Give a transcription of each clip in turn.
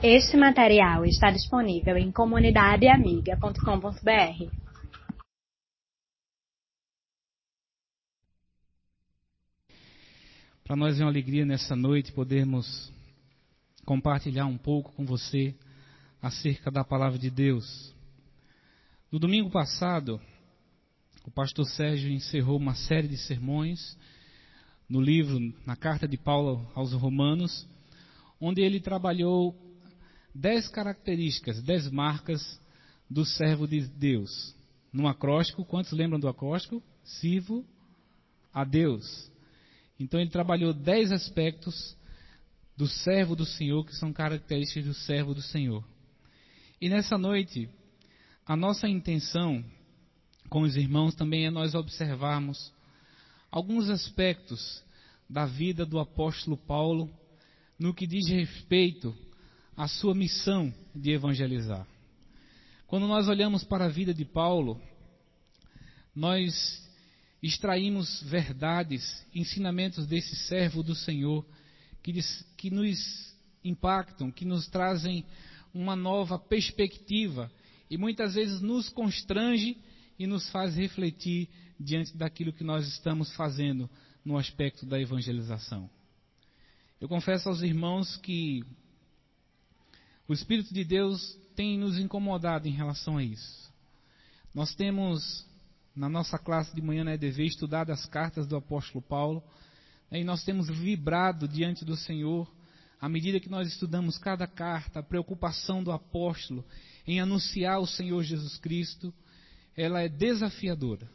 Este material está disponível em comunidadeamiga.com.br. Para nós é uma alegria nessa noite podermos compartilhar um pouco com você acerca da palavra de Deus. No domingo passado, o pastor Sérgio encerrou uma série de sermões no livro, na carta de Paulo aos Romanos, onde ele trabalhou dez características, dez marcas do servo de Deus. No acróstico, quantos lembram do acróstico? Sirvo a Deus. Então ele trabalhou dez aspectos do servo do Senhor que são características do servo do Senhor. E nessa noite, a nossa intenção com os irmãos também é nós observarmos alguns aspectos da vida do apóstolo Paulo no que diz respeito a sua missão de evangelizar. Quando nós olhamos para a vida de Paulo, nós extraímos verdades, ensinamentos desse servo do Senhor que, que nos impactam, que nos trazem uma nova perspectiva e muitas vezes nos constrange e nos faz refletir diante daquilo que nós estamos fazendo no aspecto da evangelização. Eu confesso aos irmãos que o Espírito de Deus tem nos incomodado em relação a isso. Nós temos, na nossa classe de manhã na EDV, estudado as cartas do apóstolo Paulo, né, e nós temos vibrado diante do Senhor, à medida que nós estudamos cada carta, a preocupação do apóstolo em anunciar o Senhor Jesus Cristo, ela é desafiadora.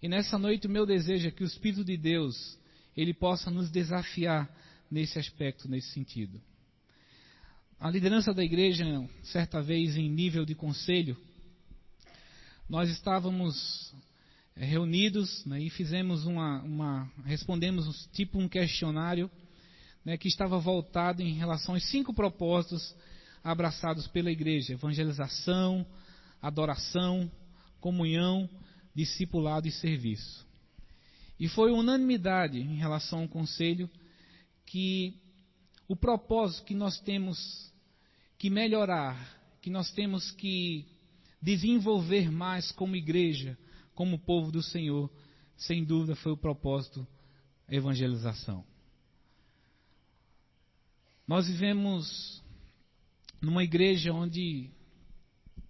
E nessa noite o meu desejo é que o Espírito de Deus, ele possa nos desafiar nesse aspecto, nesse sentido. A liderança da igreja, certa vez em nível de conselho, nós estávamos eh, reunidos né, e fizemos uma, uma, respondemos tipo um questionário né, que estava voltado em relação aos cinco propósitos abraçados pela igreja: evangelização, adoração, comunhão, discipulado e serviço. E foi unanimidade em relação ao conselho que o propósito que nós temos que melhorar, que nós temos que desenvolver mais como igreja, como povo do Senhor, sem dúvida foi o propósito evangelização. Nós vivemos numa igreja onde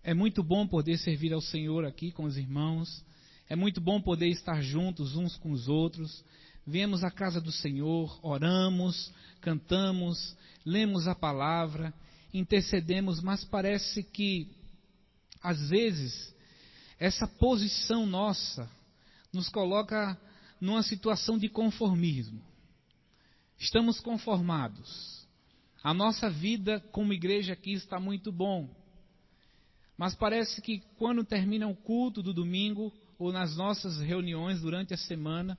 é muito bom poder servir ao Senhor aqui com os irmãos, é muito bom poder estar juntos uns com os outros, viemos à casa do Senhor, oramos, cantamos, lemos a palavra, intercedemos, mas parece que, às vezes, essa posição nossa nos coloca numa situação de conformismo. Estamos conformados. A nossa vida como igreja aqui está muito bom. Mas parece que quando termina o culto do domingo, ou nas nossas reuniões durante a semana,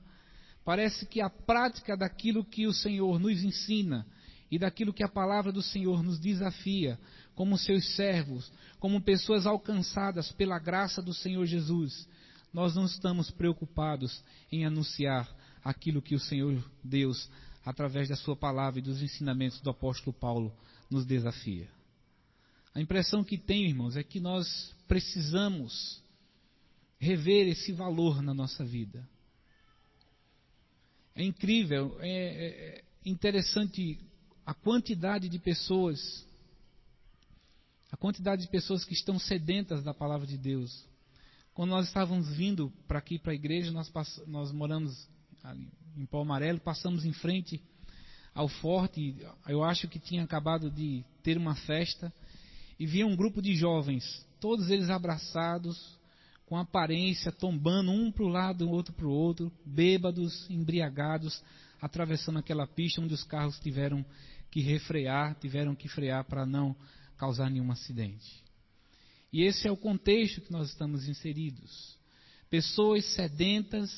Parece que a prática daquilo que o Senhor nos ensina e daquilo que a palavra do Senhor nos desafia, como seus servos, como pessoas alcançadas pela graça do Senhor Jesus, nós não estamos preocupados em anunciar aquilo que o Senhor Deus, através da Sua palavra e dos ensinamentos do apóstolo Paulo, nos desafia. A impressão que tenho, irmãos, é que nós precisamos rever esse valor na nossa vida. É incrível, é, é, interessante a quantidade de pessoas, a quantidade de pessoas que estão sedentas da palavra de Deus. Quando nós estávamos vindo para aqui, para a igreja, nós, nós moramos ali, em Pau Amarelo, passamos em frente ao forte, eu acho que tinha acabado de ter uma festa, e via um grupo de jovens, todos eles abraçados, com aparência, tombando um para o lado, outro para o outro, bêbados, embriagados, atravessando aquela pista onde os carros tiveram que refrear, tiveram que frear para não causar nenhum acidente. E esse é o contexto que nós estamos inseridos. Pessoas sedentas,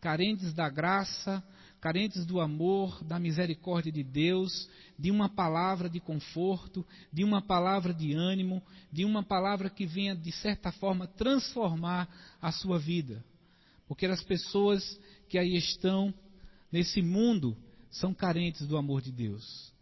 carentes da graça, carentes do amor, da misericórdia de Deus, de uma palavra de conforto, de uma palavra de ânimo, de uma palavra que venha, de certa forma, transformar a sua vida. Porque as pessoas que aí estão nesse mundo são carentes do amor de Deus.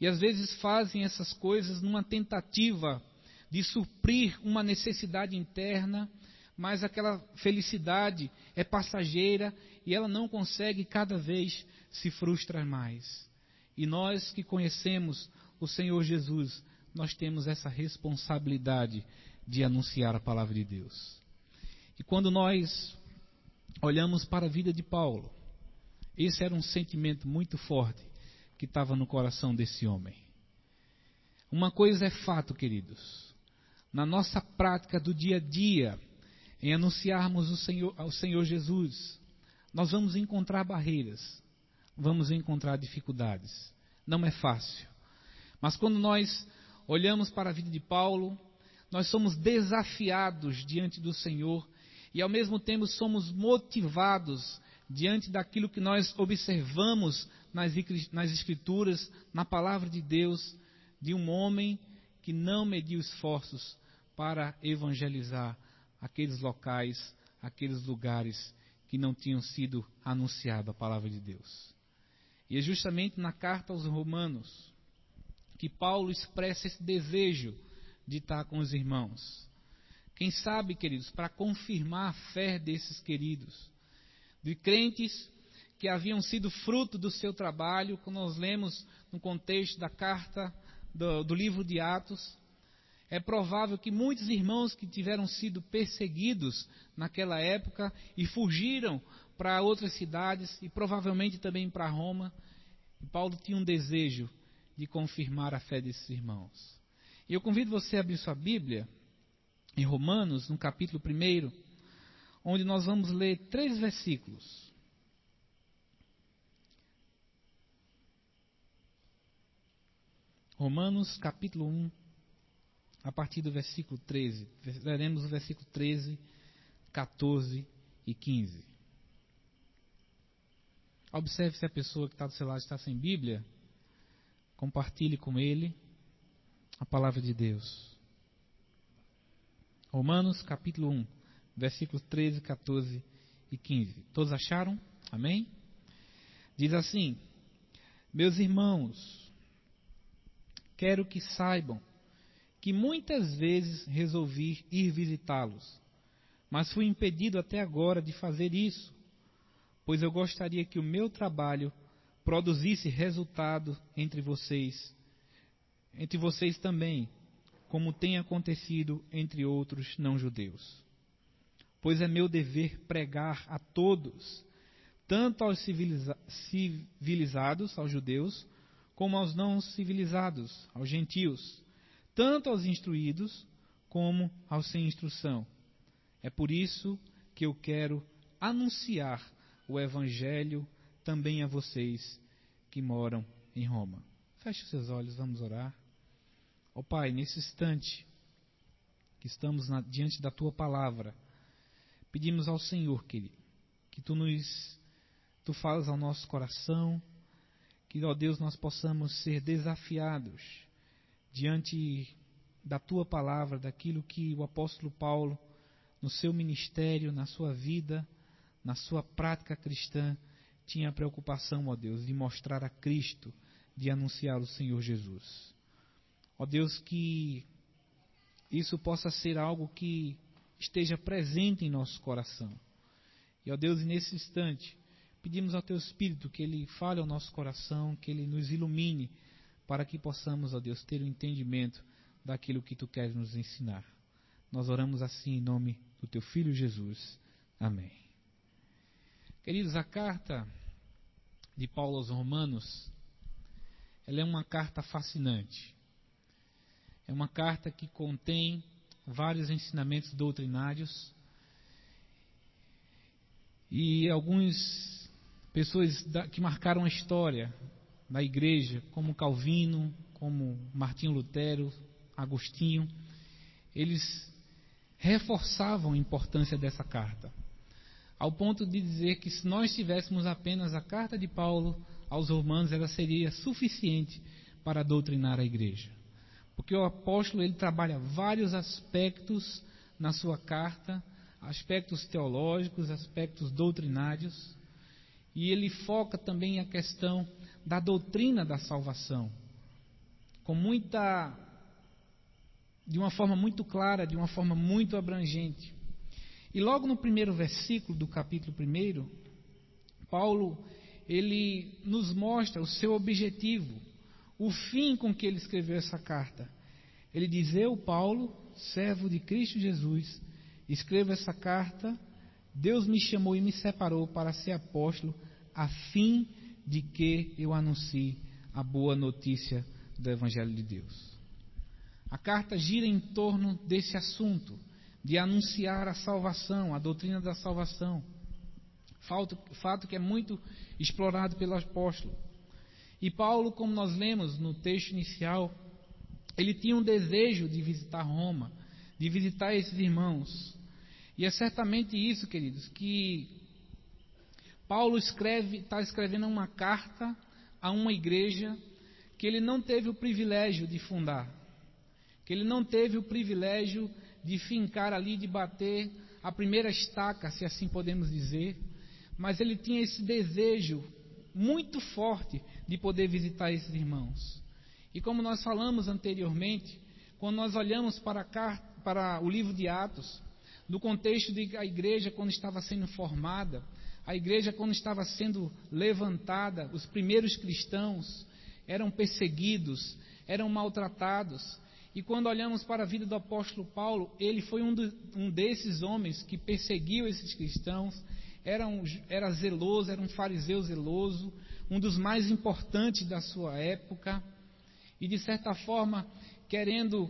E às vezes fazem essas coisas numa tentativa de suprir uma necessidade interna, mas aquela felicidade é passageira e ela não consegue cada vez se frustrar mais. E nós que conhecemos o Senhor Jesus, nós temos essa responsabilidade de anunciar a palavra de Deus. E quando nós olhamos para a vida de Paulo, esse era um sentimento muito forte que estava no coração desse homem. Uma coisa é fato, queridos. Na nossa prática do dia a dia, em anunciarmos o Senhor, ao Senhor Jesus, nós vamos encontrar barreiras, vamos encontrar dificuldades. Não é fácil. Mas quando nós olhamos para a vida de Paulo, nós somos desafiados diante do Senhor e ao mesmo tempo somos motivados diante daquilo que nós observamos nas, Escrituras, na palavra de Deus, de um homem que não mediu esforços para evangelizar aqueles locais, aqueles lugares que não tinham sido anunciada a palavra de Deus. E é justamente na carta aos Romanos que Paulo expressa esse desejo de estar com os irmãos. Quem sabe, queridos, para confirmar a fé desses queridos, de crentes que haviam sido fruto do seu trabalho, como nós lemos no contexto da carta do, do livro de Atos, é provável que muitos irmãos que tiveram sido perseguidos naquela época e fugiram para outras cidades e provavelmente também para Roma, e Paulo tinha um desejo de confirmar a fé desses irmãos. E eu convido você a abrir sua Bíblia em Romanos, no capítulo 1, onde nós vamos ler três versículos. Romanos capítulo 1, a partir do versículo 13. Leremos o versículo 13, 14 e 15. Observe se a pessoa que está do seu lado está sem Bíblia. Compartilhe com ele a palavra de Deus. Romanos capítulo 1, versículos 13, 14 e 15. Todos acharam? Amém? Diz assim: Meus irmãos, quero que saibam que muitas vezes resolvi ir visitá-los, mas fui impedido até agora de fazer isso, pois eu gostaria que o meu trabalho produzisse resultado entre vocês, entre vocês também, como tem acontecido entre outros não-judeus. Pois é meu dever pregar a todos, tanto aos civiliza civilizados, aos judeus, como aos não civilizados, aos gentios tanto aos instruídos como aos sem instrução. É por isso que eu quero anunciar o Evangelho também a vocês que moram em Roma. Feche os seus olhos, vamos orar. Ó oh, Pai, nesse instante que estamos na, diante da Tua palavra, pedimos ao Senhor, querido, que Tu nos, Tu falas ao nosso coração, que, ó Deus, nós possamos ser desafiados diante da tua palavra, daquilo que o apóstolo Paulo, no seu ministério, na sua vida, na sua prática cristã, tinha a preocupação, ó Deus, de mostrar a Cristo, de anunciar o Senhor Jesus. Ó Deus, que isso possa ser algo que esteja presente em nosso coração. E, ó Deus, nesse instante, pedimos ao Teu Espírito que Ele fale ao nosso coração, que Ele nos ilumine para que possamos, ó Deus, ter o um entendimento daquilo que tu queres nos ensinar. Nós oramos assim em nome do teu filho Jesus. Amém. Queridos, a carta de Paulo aos Romanos, ela é uma carta fascinante. É uma carta que contém vários ensinamentos doutrinários e algumas pessoas que marcaram a história da igreja, como Calvino, como Martinho Lutero, Agostinho, eles reforçavam a importância dessa carta, ao ponto de dizer que se nós tivéssemos apenas a carta de Paulo aos Romanos, ela seria suficiente para doutrinar a igreja. Porque o apóstolo ele trabalha vários aspectos na sua carta, aspectos teológicos, aspectos doutrinários, e ele foca também a questão da doutrina da salvação. com muita de uma forma muito clara, de uma forma muito abrangente. E logo no primeiro versículo do capítulo 1, Paulo ele nos mostra o seu objetivo, o fim com que ele escreveu essa carta. Ele diz: Eu, Paulo, servo de Cristo Jesus, escrevo essa carta. Deus me chamou e me separou para ser apóstolo, a fim de que eu anuncie a boa notícia do Evangelho de Deus. A carta gira em torno desse assunto, de anunciar a salvação, a doutrina da salvação. Fato, fato que é muito explorado pelo apóstolo. E Paulo, como nós lemos no texto inicial, ele tinha um desejo de visitar Roma, de visitar esses irmãos. E é certamente isso, queridos, que Paulo escreve, está escrevendo uma carta a uma igreja que ele não teve o privilégio de fundar, que ele não teve o privilégio de fincar ali, de bater a primeira estaca, se assim podemos dizer, mas ele tinha esse desejo muito forte de poder visitar esses irmãos. E como nós falamos anteriormente, quando nós olhamos para, cá, para o livro de Atos, no contexto de a igreja quando estava sendo formada, a igreja quando estava sendo levantada, os primeiros cristãos eram perseguidos, eram maltratados. E quando olhamos para a vida do apóstolo Paulo, ele foi um, do, um desses homens que perseguiu esses cristãos, era, um, era zeloso, era um fariseu zeloso, um dos mais importantes da sua época, e de certa forma querendo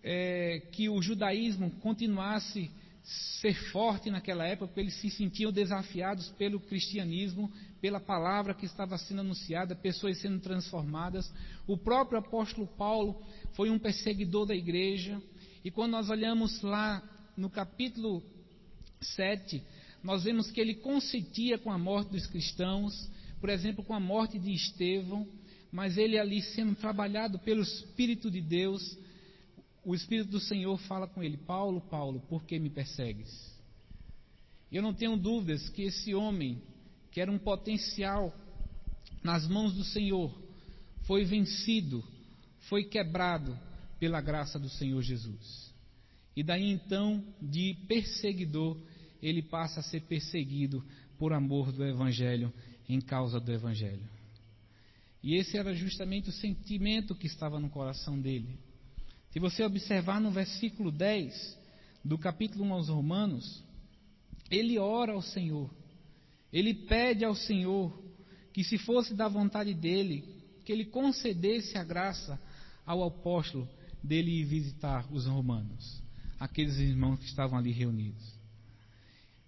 é, que o judaísmo continuasse ser forte naquela época, porque eles se sentiam desafiados pelo cristianismo, pela palavra que estava sendo anunciada, pessoas sendo transformadas. O próprio apóstolo Paulo foi um perseguidor da igreja, e quando nós olhamos lá no capítulo 7, nós vemos que ele consentia com a morte dos cristãos, por exemplo, com a morte de Estevão, mas ele ali sendo trabalhado pelo Espírito de Deus, o Espírito do Senhor fala com ele: Paulo, Paulo, por que me persegues? Eu não tenho dúvidas que esse homem, que era um potencial nas mãos do Senhor, foi vencido, foi quebrado pela graça do Senhor Jesus. E daí então, de perseguidor, ele passa a ser perseguido por amor do Evangelho, em causa do Evangelho. E esse era justamente o sentimento que estava no coração dele. Se você observar no versículo 10 do capítulo 1 aos Romanos, ele ora ao Senhor, ele pede ao Senhor que, se fosse da vontade dele, que ele concedesse a graça ao apóstolo dele ir visitar os romanos, aqueles irmãos que estavam ali reunidos.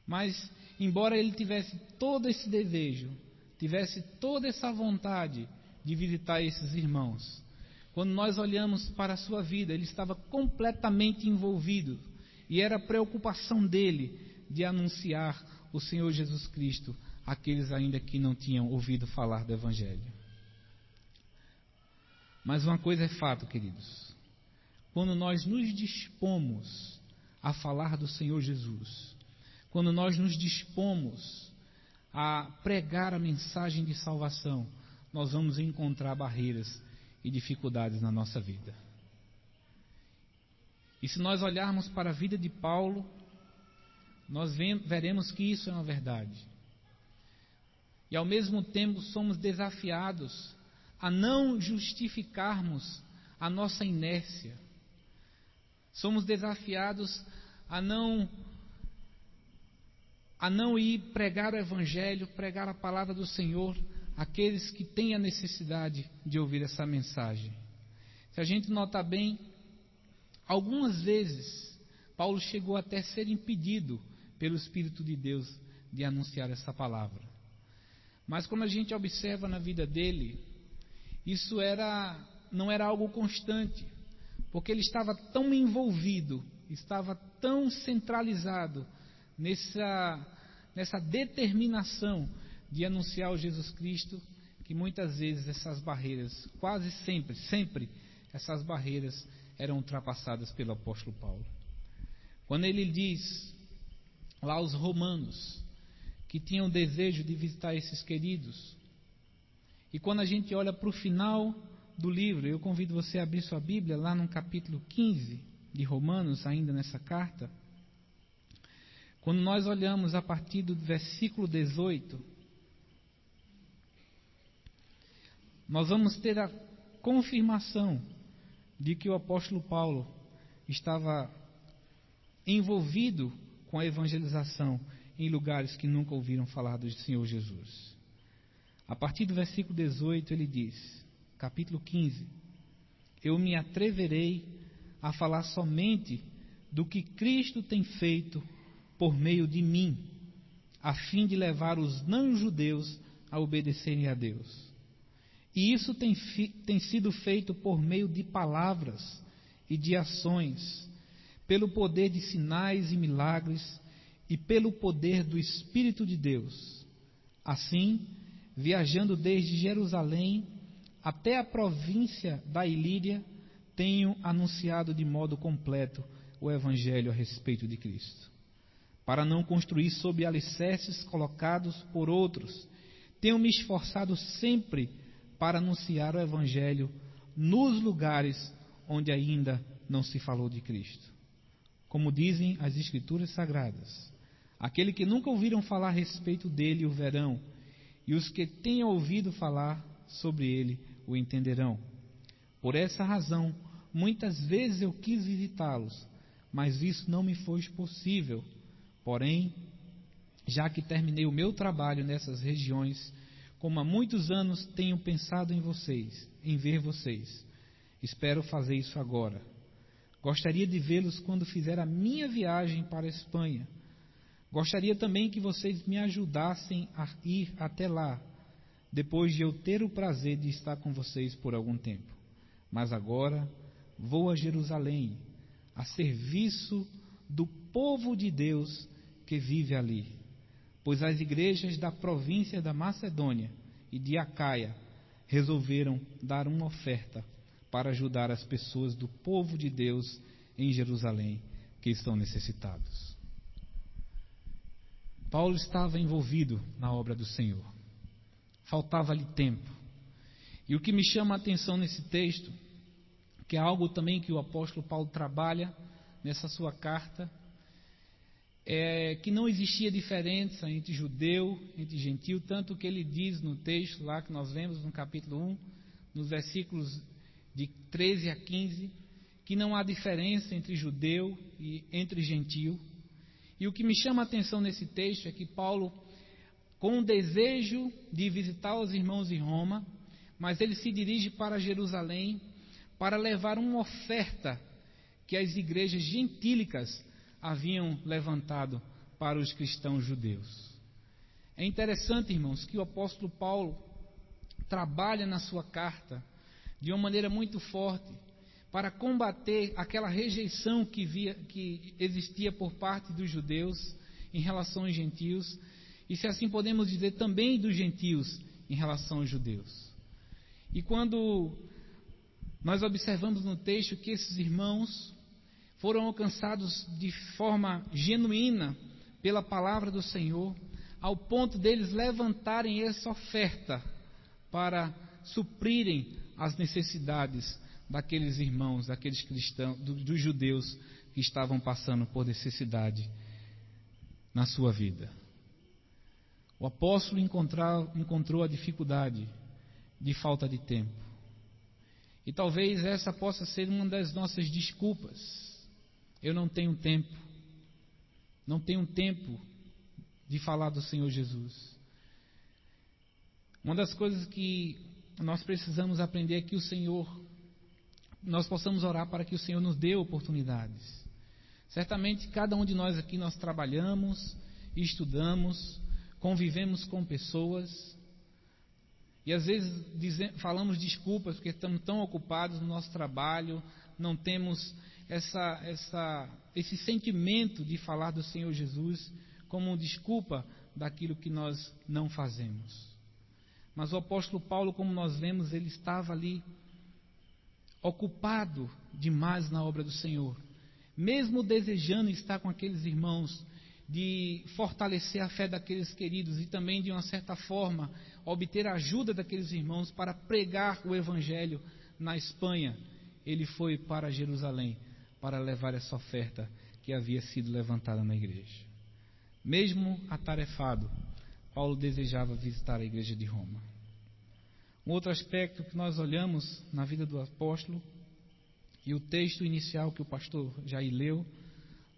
Mas, embora ele tivesse todo esse desejo, tivesse toda essa vontade de visitar esses irmãos, quando nós olhamos para a sua vida, ele estava completamente envolvido e era preocupação dele de anunciar o Senhor Jesus Cristo àqueles ainda que não tinham ouvido falar do Evangelho. Mas uma coisa é fato, queridos: quando nós nos dispomos a falar do Senhor Jesus, quando nós nos dispomos a pregar a mensagem de salvação, nós vamos encontrar barreiras e dificuldades na nossa vida. E se nós olharmos para a vida de Paulo, nós veremos que isso é uma verdade. E ao mesmo tempo somos desafiados a não justificarmos a nossa inércia. Somos desafiados a não a não ir pregar o Evangelho, pregar a palavra do Senhor àqueles que têm a necessidade de ouvir essa mensagem. Se a gente notar bem, algumas vezes Paulo chegou até a ser impedido pelo Espírito de Deus de anunciar essa palavra. Mas quando a gente observa na vida dele, isso era não era algo constante, porque ele estava tão envolvido, estava tão centralizado nessa, nessa determinação de anunciar o Jesus Cristo, que muitas vezes essas barreiras, quase sempre, sempre, essas barreiras eram ultrapassadas pelo apóstolo Paulo. Quando ele diz lá aos romanos que tinham desejo de visitar esses queridos, e quando a gente olha para o final do livro, eu convido você a abrir sua Bíblia lá no capítulo 15 de Romanos, ainda nessa carta. Quando nós olhamos a partir do versículo 18, nós vamos ter a confirmação de que o apóstolo Paulo estava envolvido com a evangelização em lugares que nunca ouviram falar do Senhor Jesus. A partir do versículo 18 ele diz, capítulo 15: Eu me atreverei a falar somente do que Cristo tem feito por meio de mim, a fim de levar os não-judeus a obedecerem a Deus. E isso tem, tem sido feito por meio de palavras e de ações, pelo poder de sinais e milagres e pelo poder do Espírito de Deus. Assim, viajando desde Jerusalém até a província da Ilíria, tenho anunciado de modo completo o Evangelho a respeito de Cristo. Para não construir sob alicerces colocados por outros, tenho me esforçado sempre para anunciar o Evangelho nos lugares onde ainda não se falou de Cristo. Como dizem as Escrituras Sagradas, aquele que nunca ouviram falar a respeito dele o verão, e os que tenham ouvido falar sobre ele o entenderão. Por essa razão, muitas vezes eu quis visitá-los, mas isso não me foi possível. Porém, já que terminei o meu trabalho nessas regiões, como há muitos anos tenho pensado em vocês, em ver vocês. Espero fazer isso agora. Gostaria de vê-los quando fizer a minha viagem para a Espanha. Gostaria também que vocês me ajudassem a ir até lá, depois de eu ter o prazer de estar com vocês por algum tempo. Mas agora vou a Jerusalém, a serviço do povo de Deus que vive ali pois as igrejas da província da Macedônia e de Acaia resolveram dar uma oferta para ajudar as pessoas do povo de Deus em Jerusalém que estão necessitados. Paulo estava envolvido na obra do Senhor. Faltava-lhe tempo. E o que me chama a atenção nesse texto, que é algo também que o apóstolo Paulo trabalha nessa sua carta, é, que não existia diferença entre judeu, entre gentil, tanto que ele diz no texto lá que nós lemos no capítulo 1, nos versículos de 13 a 15, que não há diferença entre judeu e entre gentil. E o que me chama a atenção nesse texto é que Paulo, com o desejo de visitar os irmãos em Roma, mas ele se dirige para Jerusalém para levar uma oferta que as igrejas gentílicas haviam levantado para os cristãos judeus. É interessante, irmãos, que o apóstolo Paulo trabalha na sua carta de uma maneira muito forte para combater aquela rejeição que, via, que existia por parte dos judeus em relação aos gentios, e se assim podemos dizer também dos gentios em relação aos judeus. E quando nós observamos no texto que esses irmãos foram alcançados de forma genuína pela palavra do Senhor, ao ponto deles levantarem essa oferta para suprirem as necessidades daqueles irmãos, daqueles cristãos, dos judeus que estavam passando por necessidade na sua vida. O apóstolo encontrou a dificuldade de falta de tempo. E talvez essa possa ser uma das nossas desculpas eu não tenho tempo. Não tenho tempo de falar do Senhor Jesus. Uma das coisas que nós precisamos aprender é que o Senhor, nós possamos orar para que o Senhor nos dê oportunidades. Certamente cada um de nós aqui nós trabalhamos, estudamos, convivemos com pessoas e às vezes dizemos, falamos desculpas porque estamos tão ocupados no nosso trabalho, não temos essa, essa, esse sentimento de falar do Senhor Jesus como desculpa daquilo que nós não fazemos. Mas o apóstolo Paulo, como nós vemos, ele estava ali ocupado demais na obra do Senhor, mesmo desejando estar com aqueles irmãos, de fortalecer a fé daqueles queridos e também, de uma certa forma, obter a ajuda daqueles irmãos para pregar o Evangelho na Espanha, ele foi para Jerusalém para levar essa oferta que havia sido levantada na igreja. Mesmo atarefado, Paulo desejava visitar a igreja de Roma. Um outro aspecto que nós olhamos na vida do apóstolo, e o texto inicial que o pastor Jair leu,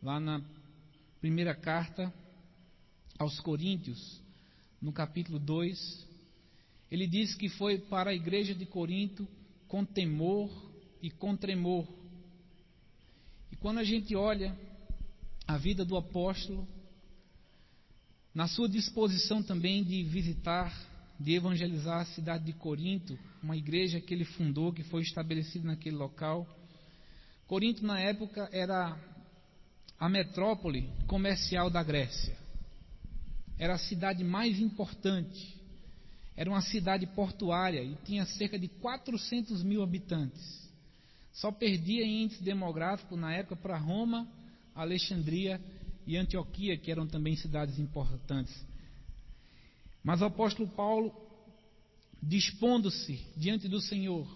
lá na primeira carta aos Coríntios, no capítulo 2, ele diz que foi para a igreja de Corinto com temor e com tremor. E quando a gente olha a vida do apóstolo, na sua disposição também de visitar de evangelizar a cidade de Corinto, uma igreja que ele fundou, que foi estabelecida naquele local. Corinto, na época, era a metrópole comercial da Grécia. Era a cidade mais importante. Era uma cidade portuária e tinha cerca de 400 mil habitantes. Só perdia em índice demográfico na época para Roma, Alexandria e Antioquia, que eram também cidades importantes. Mas o apóstolo Paulo, dispondo-se diante do Senhor,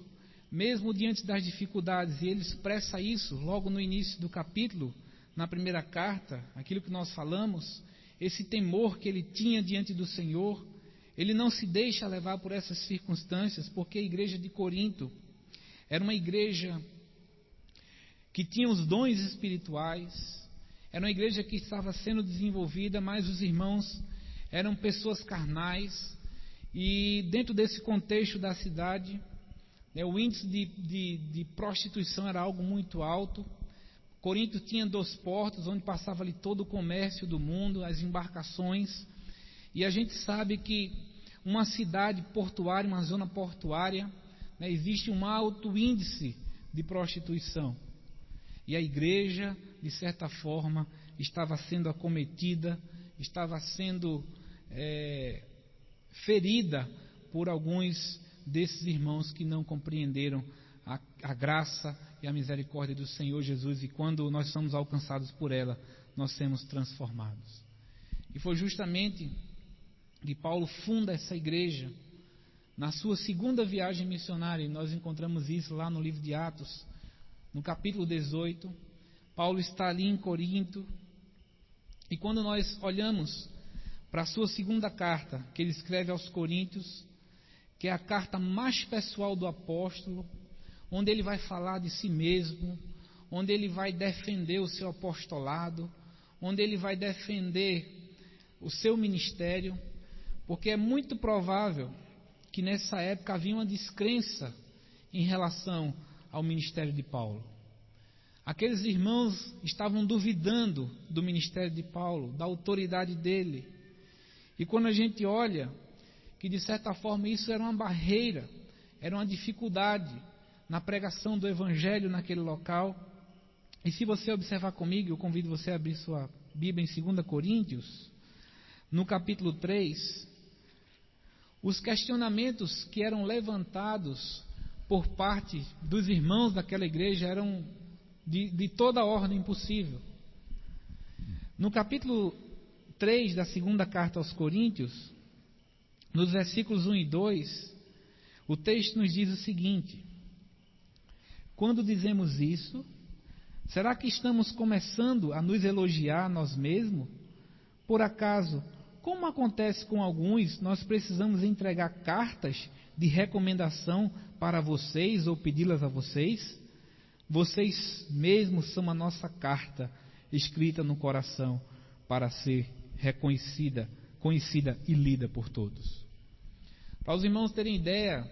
mesmo diante das dificuldades, e ele expressa isso logo no início do capítulo, na primeira carta, aquilo que nós falamos, esse temor que ele tinha diante do Senhor, ele não se deixa levar por essas circunstâncias, porque a igreja de Corinto era uma igreja que tinha os dons espirituais, era uma igreja que estava sendo desenvolvida, mas os irmãos eram pessoas carnais, e dentro desse contexto da cidade, né, o índice de, de, de, prostituição era algo muito alto. Corinto tinha dois portos onde passava ali todo o comércio do mundo, as embarcações, e a gente sabe que uma cidade portuária, uma zona portuária, né, existe um alto índice de prostituição. E a igreja, de certa forma, estava sendo acometida, estava sendo é, ferida por alguns desses irmãos que não compreenderam a, a, graça e a misericórdia do Senhor Jesus e quando nós somos alcançados por ela, nós somos transformados. E foi justamente que Paulo funda essa igreja na sua segunda viagem missionária, nós encontramos isso lá no livro de Atos, no capítulo 18. Paulo está ali em Corinto, e quando nós olhamos para a sua segunda carta, que ele escreve aos Coríntios, que é a carta mais pessoal do apóstolo, onde ele vai falar de si mesmo, onde ele vai defender o seu apostolado, onde ele vai defender o seu ministério, porque é muito provável que nessa época havia uma descrença em relação ao ministério de Paulo. Aqueles irmãos estavam duvidando do ministério de Paulo, da autoridade dele. E quando a gente olha que de certa forma isso era uma barreira, era uma dificuldade na pregação do evangelho naquele local. E se você observar comigo, eu convido você a abrir sua Bíblia em 2 Coríntios, no capítulo 3, os questionamentos que eram levantados por parte dos irmãos daquela igreja eram de, de toda ordem possível. No capítulo 3 da segunda carta aos Coríntios, nos versículos 1 e 2, o texto nos diz o seguinte: Quando dizemos isso, será que estamos começando a nos elogiar nós mesmos? Por acaso, como acontece com alguns, nós precisamos entregar cartas de recomendação para vocês ou pedi-las a vocês? Vocês mesmos são a nossa carta escrita no coração para ser reconhecida, conhecida e lida por todos. Para os irmãos terem ideia,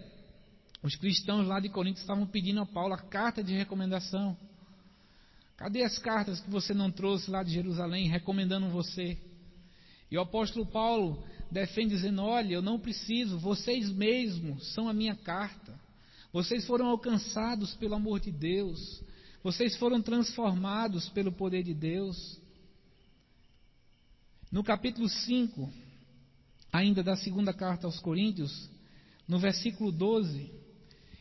os cristãos lá de Corinto estavam pedindo a Paulo a carta de recomendação. Cadê as cartas que você não trouxe lá de Jerusalém recomendando você? E o apóstolo Paulo defende dizendo: Olha, eu não preciso, vocês mesmos são a minha carta. Vocês foram alcançados pelo amor de Deus. Vocês foram transformados pelo poder de Deus. No capítulo 5, ainda da segunda carta aos Coríntios, no versículo 12,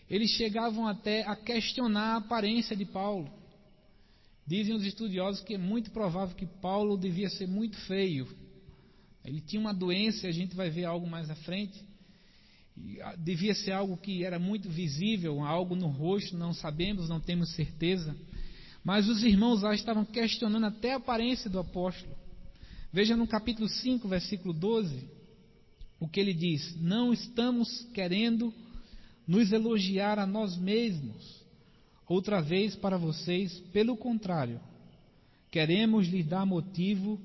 eles chegavam até a questionar a aparência de Paulo. Dizem os estudiosos que é muito provável que Paulo devia ser muito feio. Ele tinha uma doença, a gente vai ver algo mais à frente. Ah, devia ser algo que era muito visível, algo no rosto, não sabemos, não temos certeza. Mas os irmãos lá estavam questionando até a aparência do apóstolo. Veja no capítulo 5, versículo 12, o que ele diz: Não estamos querendo nos elogiar a nós mesmos, outra vez para vocês, pelo contrário, queremos lhes dar motivo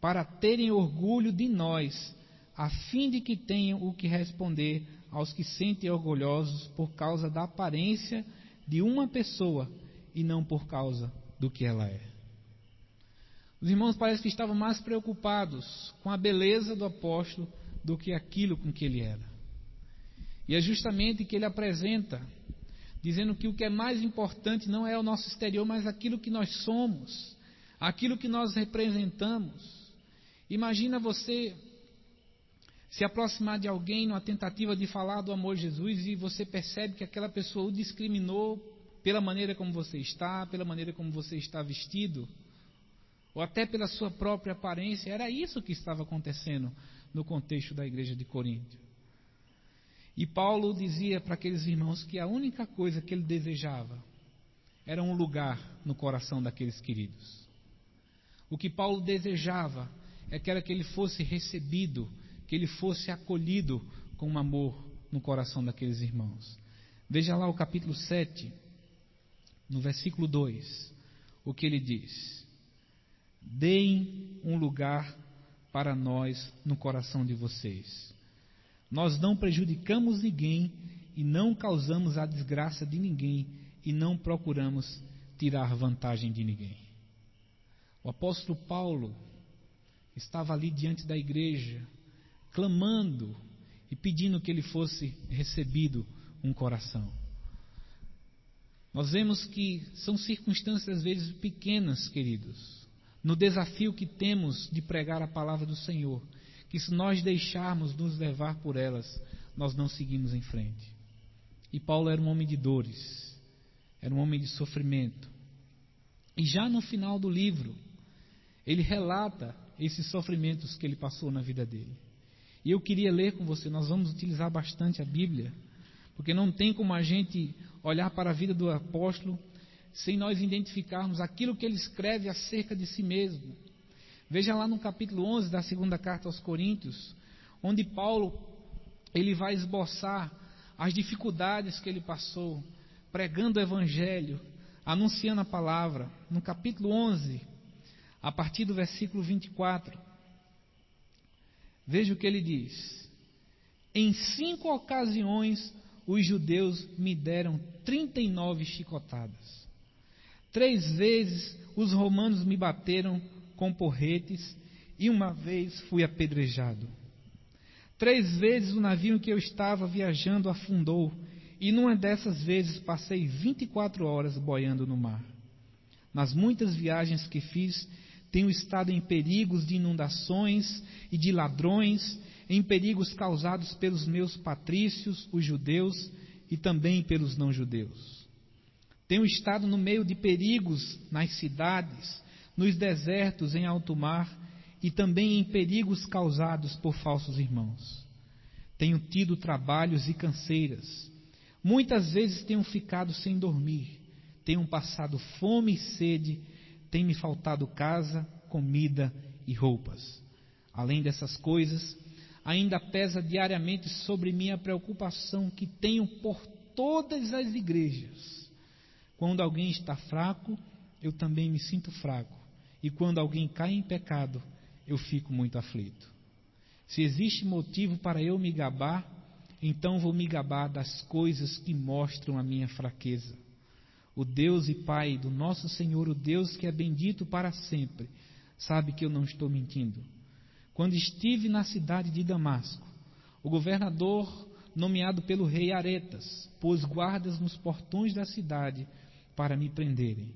para terem orgulho de nós a fim de que tenham o que responder aos que sentem orgulhosos por causa da aparência de uma pessoa e não por causa do que ela é. Os irmãos parecem que estavam mais preocupados com a beleza do apóstolo do que aquilo com que ele era. E é justamente que ele apresenta, dizendo que o que é mais importante não é o nosso exterior, mas aquilo que nós somos, aquilo que nós representamos. Imagina você se aproximar de alguém numa tentativa de falar do amor de Jesus e você percebe que aquela pessoa o discriminou pela maneira como você está, pela maneira como você está vestido, ou até pela sua própria aparência, era isso que estava acontecendo no contexto da igreja de Corinto. E Paulo dizia para aqueles irmãos que a única coisa que ele desejava era um lugar no coração daqueles queridos. O que Paulo desejava era que ele fosse recebido que ele fosse acolhido com amor no coração daqueles irmãos. Veja lá o capítulo 7, no versículo 2, o que ele diz: Deem um lugar para nós no coração de vocês. Nós não prejudicamos ninguém e não causamos a desgraça de ninguém e não procuramos tirar vantagem de ninguém. O apóstolo Paulo estava ali diante da igreja, clamando e pedindo que ele fosse recebido um coração. Nós vemos que são circunstâncias às vezes pequenas, queridos, no desafio que temos de pregar a palavra do Senhor, que se nós deixarmos nos levar por elas, nós não seguimos em frente. E Paulo era um homem de dores, era um homem de sofrimento. E já no final do livro, ele relata esses sofrimentos que ele passou na vida dele. E eu queria ler com você, nós vamos utilizar bastante a Bíblia, porque não tem como a gente olhar para a vida do apóstolo sem nós identificarmos aquilo que ele escreve acerca de si mesmo. Veja lá no capítulo 11 da segunda carta aos Coríntios, onde Paulo ele vai esboçar as dificuldades que ele passou pregando o evangelho, anunciando a palavra. No capítulo 11, a partir do versículo 24, Veja o que ele diz. Em cinco ocasiões os judeus me deram 39 chicotadas. Três vezes os romanos me bateram com porretes e uma vez fui apedrejado. Três vezes o navio em que eu estava viajando afundou e numa dessas vezes passei 24 horas boiando no mar. Nas muitas viagens que fiz, tenho estado em perigos de inundações e de ladrões, em perigos causados pelos meus patrícios, os judeus, e também pelos não-judeus. Tenho estado no meio de perigos nas cidades, nos desertos, em alto mar, e também em perigos causados por falsos irmãos. Tenho tido trabalhos e canseiras. Muitas vezes tenho ficado sem dormir. Tenho passado fome e sede tem me faltado casa, comida e roupas. Além dessas coisas, ainda pesa diariamente sobre mim a preocupação que tenho por todas as igrejas. Quando alguém está fraco, eu também me sinto fraco. E quando alguém cai em pecado, eu fico muito aflito. Se existe motivo para eu me gabar, então vou me gabar das coisas que mostram a minha fraqueza o Deus e Pai do nosso Senhor, o Deus que é bendito para sempre, sabe que eu não estou mentindo. Quando estive na cidade de Damasco, o governador, nomeado pelo rei Aretas, pôs guardas nos portões da cidade para me prenderem.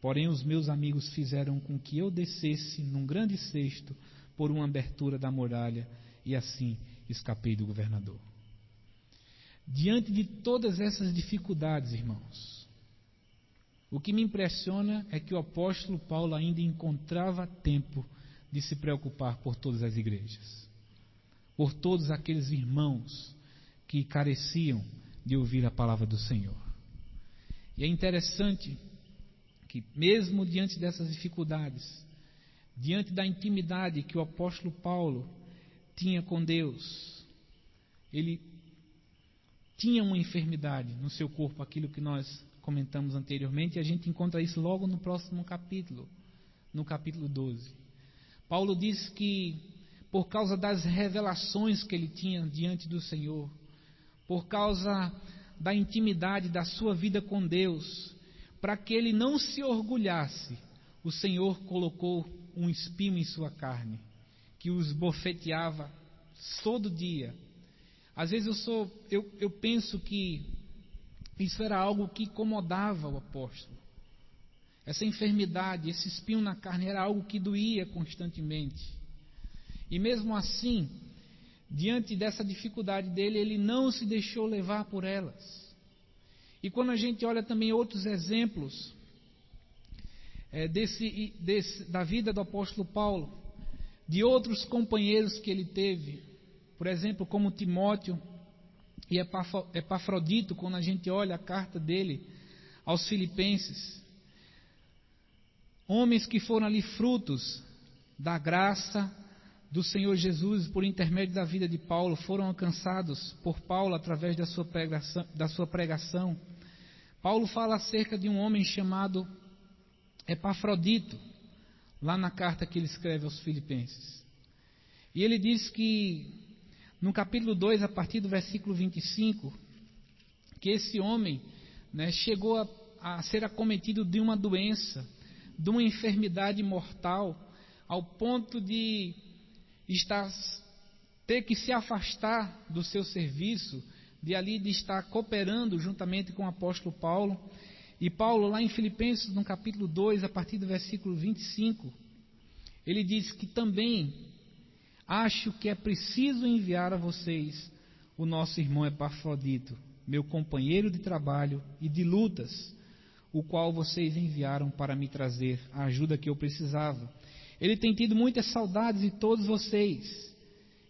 Porém, os meus amigos fizeram com que eu descesse num grande cesto por uma abertura da muralha e assim escapei do governador. Diante de todas essas dificuldades, irmãos, o que me impressiona é que o apóstolo Paulo ainda encontrava tempo de se preocupar por todas as igrejas, por todos aqueles irmãos que careciam de ouvir a palavra do Senhor. E é interessante que, mesmo diante dessas dificuldades, diante da intimidade que o apóstolo Paulo tinha com Deus, ele tinha uma enfermidade no seu corpo, aquilo que nós comentamos anteriormente, e a gente encontra isso logo no próximo capítulo, no capítulo 12. Paulo diz que, por causa das revelações que ele tinha diante do Senhor, por causa da intimidade da sua vida com Deus, para que ele não se orgulhasse, o Senhor colocou um espinho em sua carne, que os bofeteava todo dia. Às vezes eu sou, eu, eu penso que isso era algo que incomodava o apóstolo. Essa enfermidade, esse espinho na carne era algo que doía constantemente. E mesmo assim, diante dessa dificuldade dele, ele não se deixou levar por elas. E quando a gente olha também outros exemplos é, desse, desse, da vida do apóstolo Paulo, de outros companheiros que ele teve, por exemplo, como Timóteo e Epafrodito, quando a gente olha a carta dele aos Filipenses, homens que foram ali frutos da graça do Senhor Jesus por intermédio da vida de Paulo, foram alcançados por Paulo através da sua pregação. Da sua pregação. Paulo fala acerca de um homem chamado Epafrodito, lá na carta que ele escreve aos Filipenses. E ele diz que, no capítulo 2, a partir do versículo 25, que esse homem né, chegou a, a ser acometido de uma doença, de uma enfermidade mortal, ao ponto de estar, ter que se afastar do seu serviço, de ali de estar cooperando juntamente com o apóstolo Paulo. E Paulo, lá em Filipenses, no capítulo 2, a partir do versículo 25, ele diz que também acho que é preciso enviar a vocês o nosso irmão Epafrodito, meu companheiro de trabalho e de lutas, o qual vocês enviaram para me trazer a ajuda que eu precisava. Ele tem tido muitas saudades de todos vocês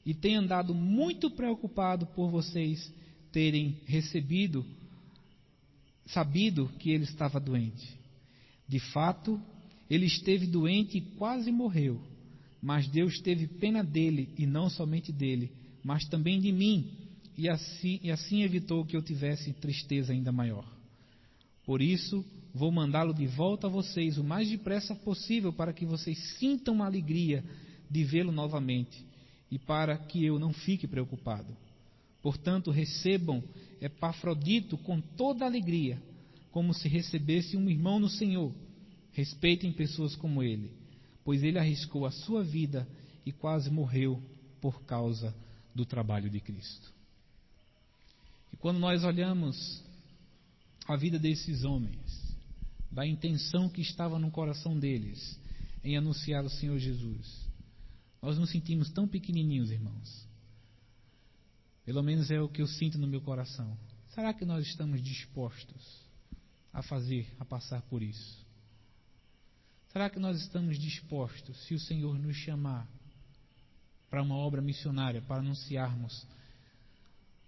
e tem andado muito preocupado por vocês terem recebido, sabido que ele estava doente. De fato, ele esteve doente e quase morreu, mas Deus teve pena dele e não somente dele, mas também de mim, e assim, e assim evitou que eu tivesse tristeza ainda maior. Por isso, vou mandá-lo de volta a vocês o mais depressa possível, para que vocês sintam a alegria de vê-lo novamente e para que eu não fique preocupado. Portanto, recebam Epafrodito com toda alegria, como se recebesse um irmão no Senhor. Respeitem pessoas como ele, pois ele arriscou a sua vida e quase morreu por causa do trabalho de Cristo. E quando nós olhamos a vida desses homens, da intenção que estava no coração deles em anunciar o Senhor Jesus. Nós nos sentimos tão pequenininhos, irmãos. Pelo menos é o que eu sinto no meu coração. Será que nós estamos dispostos a fazer, a passar por isso? Será que nós estamos dispostos, se o Senhor nos chamar para uma obra missionária, para anunciarmos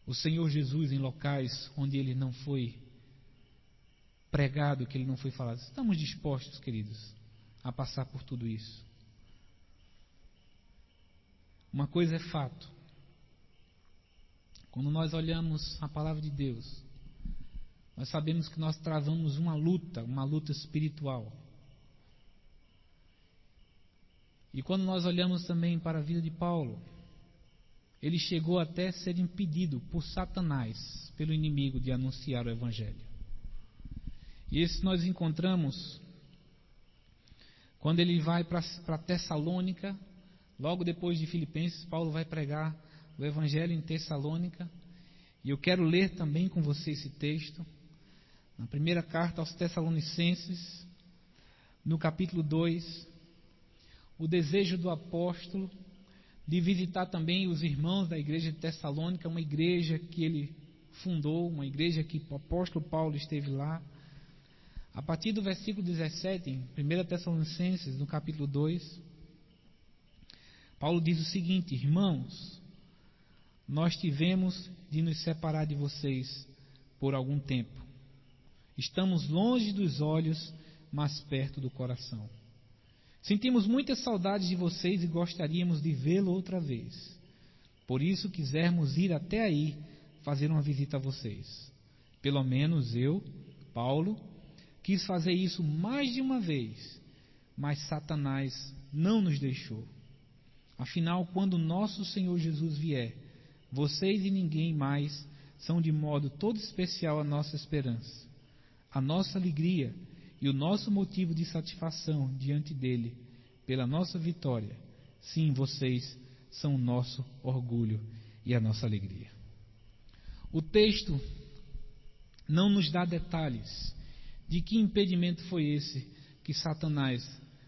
o Senhor Jesus em locais onde ele não foi pregado, que ele não foi falado. Estamos dispostos, queridos, a passar por tudo isso. Uma coisa é fato. Quando nós olhamos a palavra de Deus, nós sabemos que nós travamos uma luta, uma luta espiritual. E quando nós olhamos também para a vida de Paulo, ele chegou até ser impedido por Satanás, pelo inimigo, de anunciar o Evangelho. E esse nós encontramos quando ele vai para Tessalônica, logo depois de Filipenses, Paulo vai pregar o Evangelho em Tessalônica. E eu quero ler também com você esse texto, na primeira carta aos Tessalonicenses, no capítulo 2, o desejo do apóstolo de visitar também os irmãos da igreja de Tessalônica, uma igreja que ele fundou, uma igreja que o apóstolo Paulo esteve lá. A partir do versículo 17, em 1 Tessalonicenses, no capítulo 2, Paulo diz o seguinte: Irmãos, nós tivemos de nos separar de vocês por algum tempo. Estamos longe dos olhos, mas perto do coração. Sentimos muitas saudades de vocês e gostaríamos de vê-lo outra vez. Por isso quisermos ir até aí fazer uma visita a vocês. Pelo menos eu, Paulo, quis fazer isso mais de uma vez, mas Satanás não nos deixou. Afinal, quando nosso Senhor Jesus vier, vocês e ninguém mais são de modo todo especial a nossa esperança, a nossa alegria e o nosso motivo de satisfação diante dele pela nossa vitória. Sim, vocês são o nosso orgulho e a nossa alegria. O texto não nos dá detalhes de que impedimento foi esse que Satanás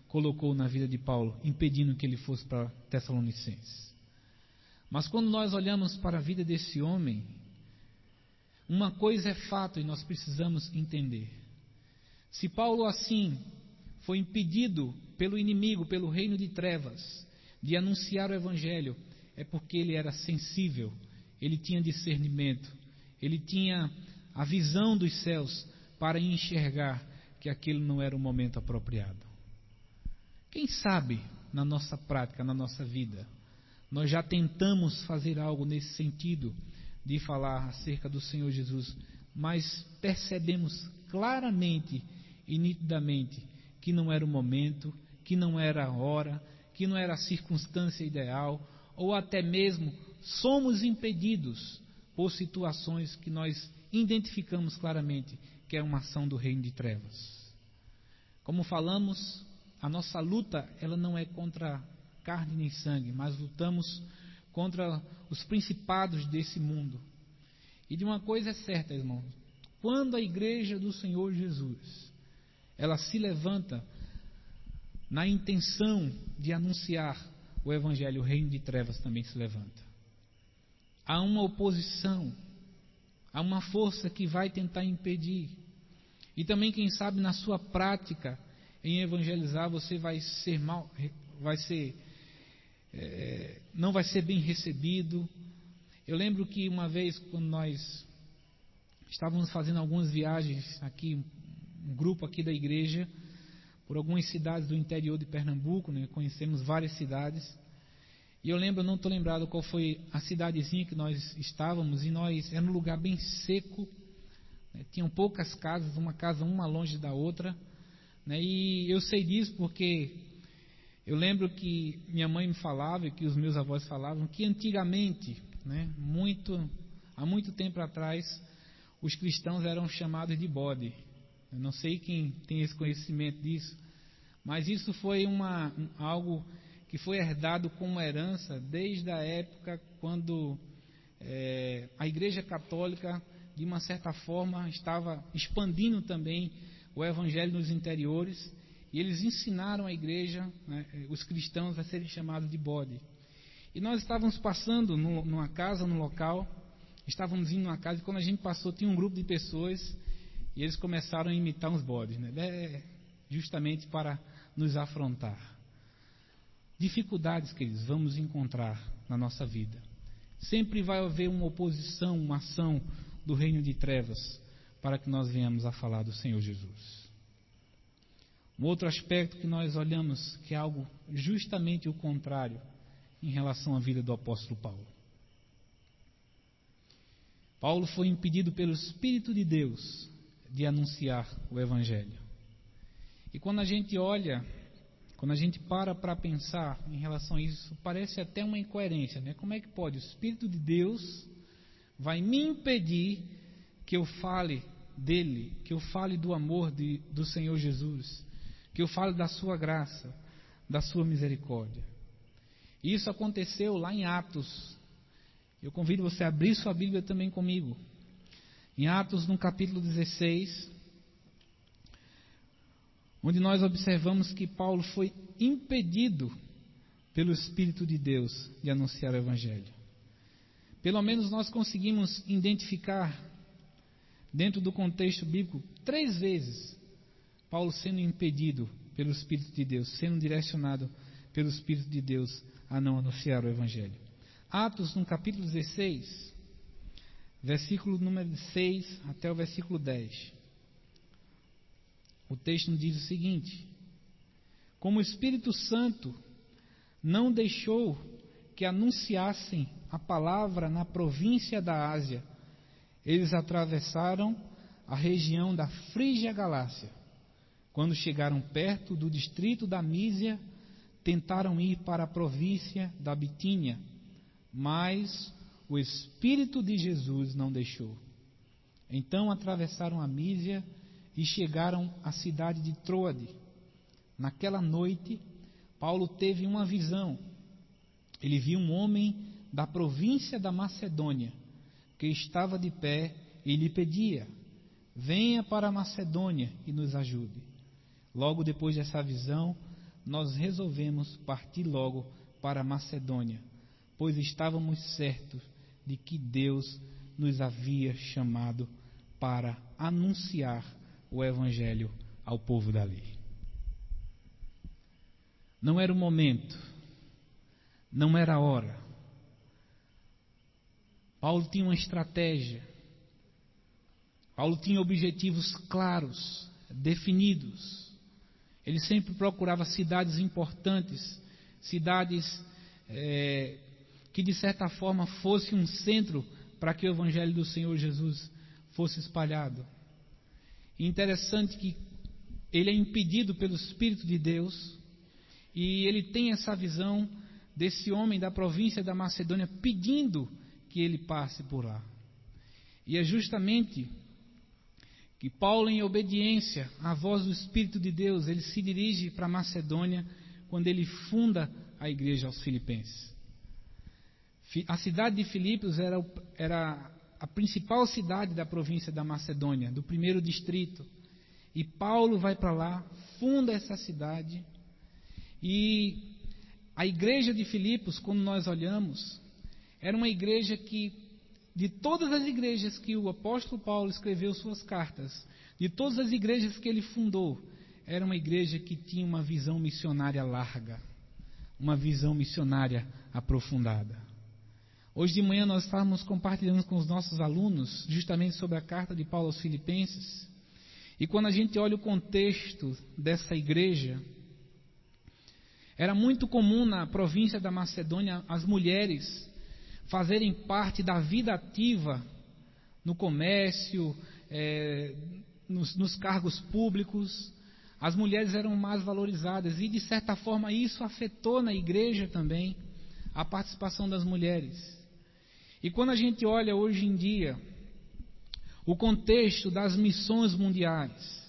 colocou na vida de Paulo, impedindo que ele fosse para Tessalonicenses. Mas quando nós olhamos para a vida desse homem, uma coisa é fato e nós precisamos entender. Se Paulo assim foi impedido pelo inimigo, pelo reino de trevas, de anunciar o evangelho, é porque ele era sensível, ele tinha discernimento, ele tinha a visão dos céus para enxergar que aquele não era o momento apropriado. Quem sabe na nossa prática, na nossa vida, nós já tentamos fazer algo nesse sentido de falar acerca do Senhor Jesus, mas percebemos claramente e nitidamente que não era o momento, que não era a hora, que não era a circunstância ideal, ou até mesmo somos impedidos por situações que nós identificamos claramente que é uma ação do reino de trevas. Como falamos, a nossa luta ela não é contra carne nem sangue, mas lutamos contra os principados desse mundo. E de uma coisa é certa, irmãos, quando a igreja do Senhor Jesus ela se levanta na intenção de anunciar o Evangelho, o reino de trevas também se levanta. Há uma oposição, há uma força que vai tentar impedir. E também, quem sabe, na sua prática em evangelizar, você vai ser mal, vai ser, é, não vai ser bem recebido. Eu lembro que uma vez, quando nós estávamos fazendo algumas viagens aqui um grupo aqui da igreja por algumas cidades do interior de Pernambuco, né? conhecemos várias cidades. E eu lembro, não estou lembrado qual foi a cidadezinha que nós estávamos, e nós era um lugar bem seco, né? tinham poucas casas, uma casa uma longe da outra. Né? E eu sei disso porque eu lembro que minha mãe me falava e que os meus avós falavam que antigamente, né, muito, há muito tempo atrás, os cristãos eram chamados de bode. Eu não sei quem tem esse conhecimento disso, mas isso foi uma, algo que foi herdado como herança desde a época quando é, a Igreja Católica, de uma certa forma, estava expandindo também o Evangelho nos interiores e eles ensinaram a igreja, né, os cristãos, a serem chamados de bode. E nós estávamos passando no, numa casa, no local, estávamos indo numa casa e quando a gente passou tinha um grupo de pessoas e eles começaram a imitar uns bodes, né? É justamente para nos afrontar. Dificuldades, queridos, vamos encontrar na nossa vida. Sempre vai haver uma oposição, uma ação do reino de trevas para que nós venhamos a falar do Senhor Jesus. Um outro aspecto que nós olhamos, que é algo justamente o contrário em relação à vida do apóstolo Paulo. Paulo foi impedido pelo Espírito de Deus de anunciar o Evangelho. E quando a gente olha, quando a gente para para pensar em relação a isso, parece até uma incoerência, né? Como é que pode? O Espírito de Deus vai me impedir que eu fale dele, que eu fale do amor de, do Senhor Jesus, que eu fale da sua graça, da sua misericórdia. Isso aconteceu lá em Atos. Eu convido você a abrir sua Bíblia também comigo. Em Atos, no capítulo 16, onde nós observamos que Paulo foi impedido pelo Espírito de Deus de anunciar o Evangelho. Pelo menos nós conseguimos identificar, dentro do contexto bíblico, três vezes Paulo sendo impedido pelo Espírito de Deus, sendo direcionado pelo Espírito de Deus a não anunciar o Evangelho. Atos, no capítulo 16, versículo número 6 até o versículo 10. O texto diz o seguinte: Como o Espírito Santo não deixou que anunciassem a palavra na província da Ásia, eles atravessaram a região da Frígia Galácia. Quando chegaram perto do distrito da Mísia, tentaram ir para a província da Bitínia, mas o Espírito de Jesus não deixou. Então atravessaram a Mísia e chegaram à cidade de Troade. Naquela noite, Paulo teve uma visão. Ele viu um homem da província da Macedônia que estava de pé e lhe pedia: Venha para a Macedônia e nos ajude. Logo depois dessa visão, nós resolvemos partir logo para a Macedônia, pois estávamos certos de que Deus nos havia chamado para anunciar o Evangelho ao povo dali. Não era o momento, não era a hora. Paulo tinha uma estratégia, Paulo tinha objetivos claros, definidos. Ele sempre procurava cidades importantes, cidades é, que de certa forma fosse um centro para que o Evangelho do Senhor Jesus fosse espalhado. E interessante que ele é impedido pelo Espírito de Deus e ele tem essa visão desse homem da província da Macedônia pedindo que ele passe por lá. E é justamente que Paulo, em obediência à voz do Espírito de Deus, ele se dirige para Macedônia quando ele funda a igreja aos Filipenses. A cidade de Filipos era, era a principal cidade da província da Macedônia, do primeiro distrito. E Paulo vai para lá, funda essa cidade. E a igreja de Filipos, quando nós olhamos, era uma igreja que de todas as igrejas que o apóstolo Paulo escreveu suas cartas, de todas as igrejas que ele fundou, era uma igreja que tinha uma visão missionária larga, uma visão missionária aprofundada. Hoje de manhã nós estávamos compartilhando com os nossos alunos justamente sobre a carta de Paulo aos Filipenses. E quando a gente olha o contexto dessa igreja, era muito comum na província da Macedônia as mulheres fazerem parte da vida ativa no comércio, é, nos, nos cargos públicos. As mulheres eram mais valorizadas e, de certa forma, isso afetou na igreja também a participação das mulheres. E quando a gente olha hoje em dia o contexto das missões mundiais,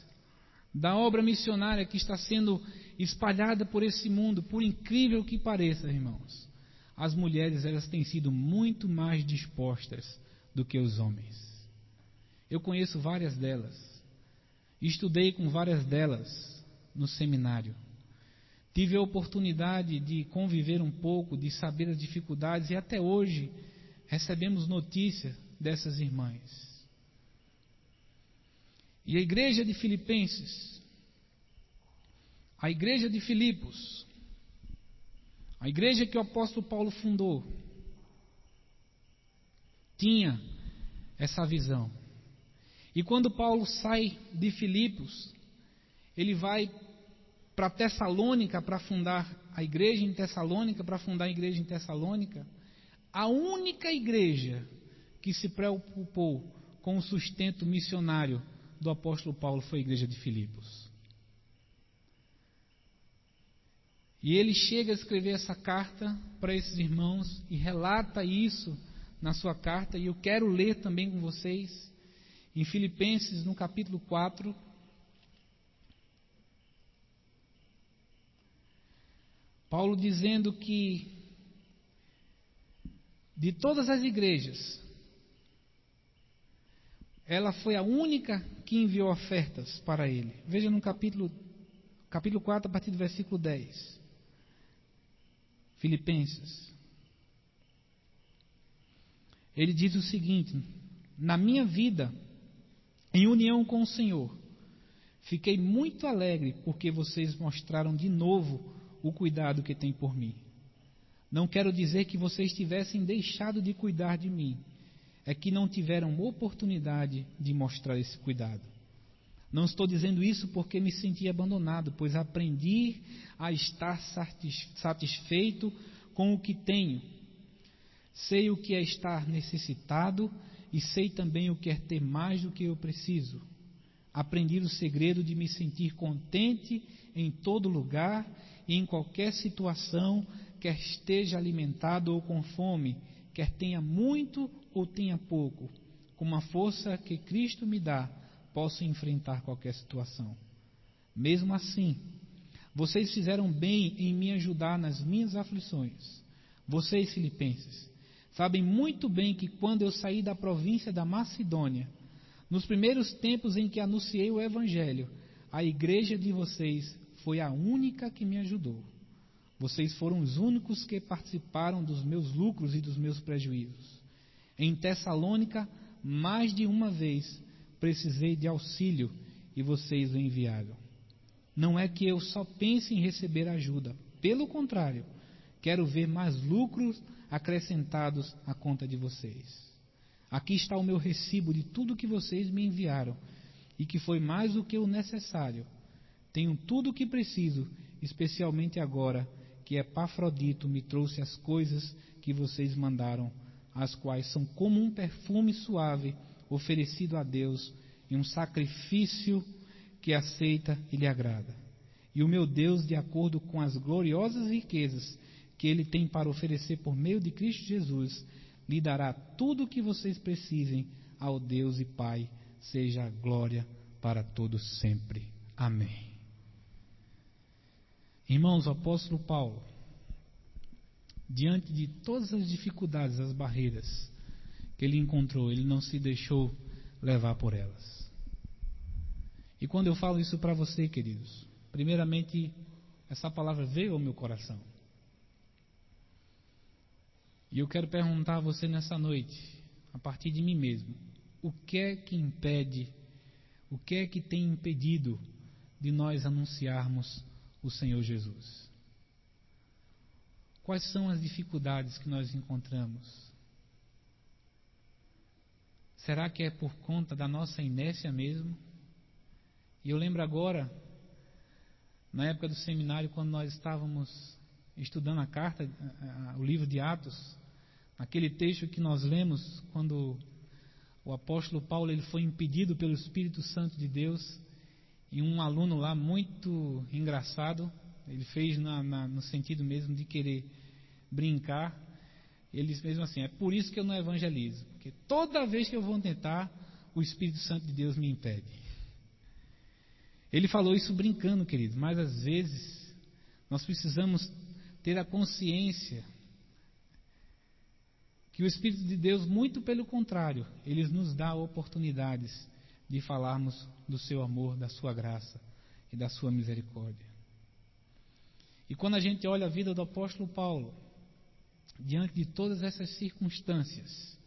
da obra missionária que está sendo espalhada por esse mundo, por incrível que pareça, irmãos, as mulheres elas têm sido muito mais dispostas do que os homens. Eu conheço várias delas. Estudei com várias delas no seminário. Tive a oportunidade de conviver um pouco, de saber as dificuldades e até hoje recebemos notícia dessas irmãs. E a igreja de Filipenses, a igreja de Filipos, a igreja que o apóstolo Paulo fundou tinha essa visão. E quando Paulo sai de Filipos, ele vai para Tessalônica para fundar a igreja em Tessalônica, para fundar a igreja em Tessalônica. A única igreja que se preocupou com o sustento missionário do apóstolo Paulo foi a igreja de Filipos. E ele chega a escrever essa carta para esses irmãos e relata isso na sua carta, e eu quero ler também com vocês em Filipenses, no capítulo 4. Paulo dizendo que de todas as igrejas, ela foi a única que enviou ofertas para ele. Veja no capítulo, capítulo 4, a partir do versículo 10. Filipenses. Ele diz o seguinte: Na minha vida, em união com o Senhor, fiquei muito alegre porque vocês mostraram de novo o cuidado que têm por mim. Não quero dizer que vocês tivessem deixado de cuidar de mim, é que não tiveram oportunidade de mostrar esse cuidado. Não estou dizendo isso porque me senti abandonado, pois aprendi a estar satisfeito com o que tenho. Sei o que é estar necessitado e sei também o que é ter mais do que eu preciso. Aprendi o segredo de me sentir contente em todo lugar e em qualquer situação, quer esteja alimentado ou com fome, quer tenha muito ou tenha pouco. Com a força que Cristo me dá, posso enfrentar qualquer situação. Mesmo assim, vocês fizeram bem em me ajudar nas minhas aflições. Vocês, filipenses, sabem muito bem que quando eu saí da província da Macedônia, nos primeiros tempos em que anunciei o Evangelho, a igreja de vocês foi a única que me ajudou. Vocês foram os únicos que participaram dos meus lucros e dos meus prejuízos. Em Tessalônica, mais de uma vez precisei de auxílio e vocês o enviaram. Não é que eu só pense em receber ajuda, pelo contrário, quero ver mais lucros acrescentados à conta de vocês. Aqui está o meu recibo de tudo que vocês me enviaram e que foi mais do que o necessário. Tenho tudo o que preciso, especialmente agora que Epafrodito me trouxe as coisas que vocês mandaram, as quais são como um perfume suave oferecido a Deus em um sacrifício que aceita e lhe agrada. E o meu Deus, de acordo com as gloriosas riquezas que ele tem para oferecer por meio de Cristo Jesus, lhe dará tudo o que vocês precisem ao Deus e Pai, seja a glória para todos sempre. Amém. Irmãos, o apóstolo Paulo, diante de todas as dificuldades, as barreiras, que ele encontrou, ele não se deixou levar por elas. E quando eu falo isso para você, queridos, primeiramente, essa palavra veio ao meu coração. E eu quero perguntar a você nessa noite, a partir de mim mesmo, o que é que impede, o que é que tem impedido de nós anunciarmos o Senhor Jesus? Quais são as dificuldades que nós encontramos? Será que é por conta da nossa inércia mesmo? E eu lembro agora, na época do seminário, quando nós estávamos estudando a carta, o livro de Atos, aquele texto que nós lemos quando o apóstolo Paulo ele foi impedido pelo Espírito Santo de Deus e um aluno lá muito engraçado, ele fez na, na, no sentido mesmo de querer brincar, ele disse mesmo assim: é por isso que eu não evangelizo. Porque toda vez que eu vou tentar, o Espírito Santo de Deus me impede. Ele falou isso brincando, querido, mas às vezes nós precisamos ter a consciência que o Espírito de Deus, muito pelo contrário, ele nos dá oportunidades de falarmos do seu amor, da sua graça e da sua misericórdia. E quando a gente olha a vida do apóstolo Paulo, diante de todas essas circunstâncias,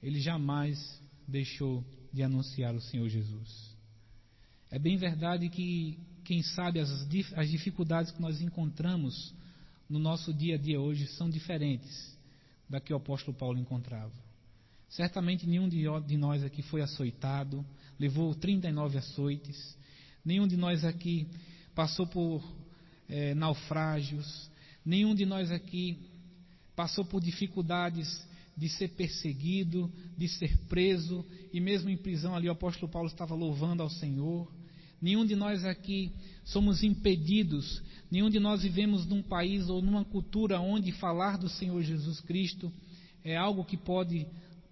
ele jamais deixou de anunciar o Senhor Jesus. É bem verdade que, quem sabe, as, as dificuldades que nós encontramos no nosso dia a dia hoje são diferentes da que o apóstolo Paulo encontrava. Certamente nenhum de, nós aqui foi açoitado, levou 39 açoites, nenhum de nós aqui passou por é, naufrágios, nenhum de nós aqui passou por dificuldades de ser perseguido, de ser preso, e mesmo em prisão ali o apóstolo Paulo estava louvando ao Senhor. Nenhum de nós aqui somos impedidos, nenhum de nós vivemos num país ou numa cultura onde falar do Senhor Jesus Cristo é algo que pode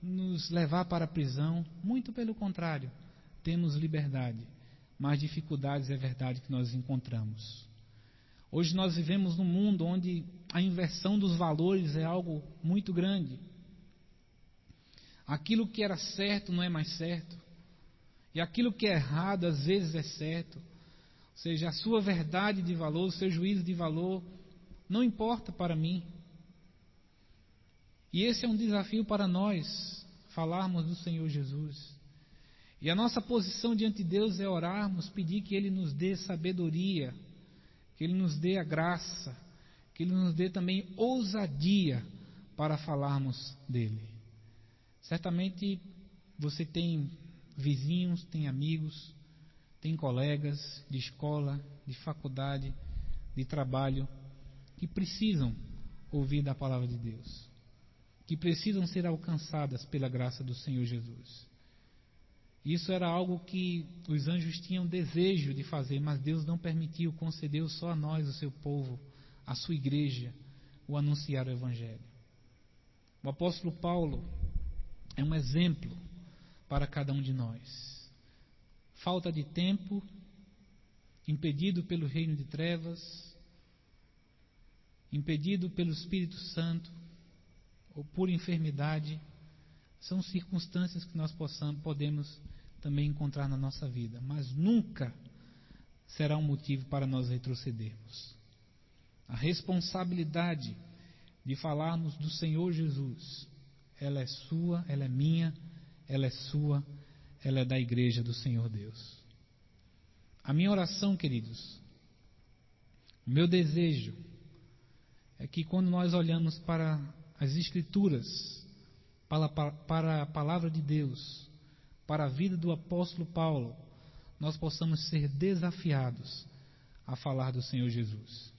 nos levar para a prisão. Muito pelo contrário, temos liberdade, mas dificuldades é verdade que nós encontramos. Hoje nós vivemos num mundo onde a inversão dos valores é algo muito grande. Aquilo que era certo não é mais certo. E aquilo que é errado às vezes é certo. Ou seja, a sua verdade de valor, o seu juízo de valor, não importa para mim. E esse é um desafio para nós, falarmos do Senhor Jesus. E a nossa posição diante de Deus é orarmos, pedir que Ele nos dê sabedoria, que Ele nos dê a graça, que Ele nos dê também ousadia para falarmos dele. Certamente você tem vizinhos, tem amigos, tem colegas de escola, de faculdade, de trabalho, que precisam ouvir da palavra de Deus, que precisam ser alcançadas pela graça do Senhor Jesus. Isso era algo que os anjos tinham desejo de fazer, mas Deus não permitiu, concedeu só a nós, o seu povo, a sua igreja, o anunciar o Evangelho. O apóstolo Paulo é um exemplo para cada um de nós. Falta de tempo, impedido pelo reino de trevas, impedido pelo Espírito Santo, ou por enfermidade, são circunstâncias que nós possamos, podemos também encontrar na nossa vida, mas nunca será um motivo para nós retrocedermos. A responsabilidade de falarmos do Senhor Jesus, ela é sua, ela é minha, ela é sua, ela é da igreja do Senhor Deus. A minha oração, queridos, o meu desejo é que quando nós olhamos para as Escrituras, para, para a palavra de Deus, para a vida do apóstolo Paulo, nós possamos ser desafiados a falar do Senhor Jesus.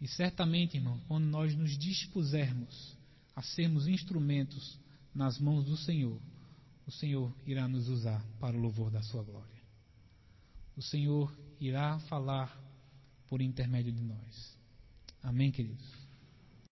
E certamente, irmão, quando nós nos dispusermos a sermos instrumentos nas mãos do Senhor, o Senhor irá nos usar para o louvor da Sua glória. O Senhor irá falar por intermédio de nós. Amém, queridos?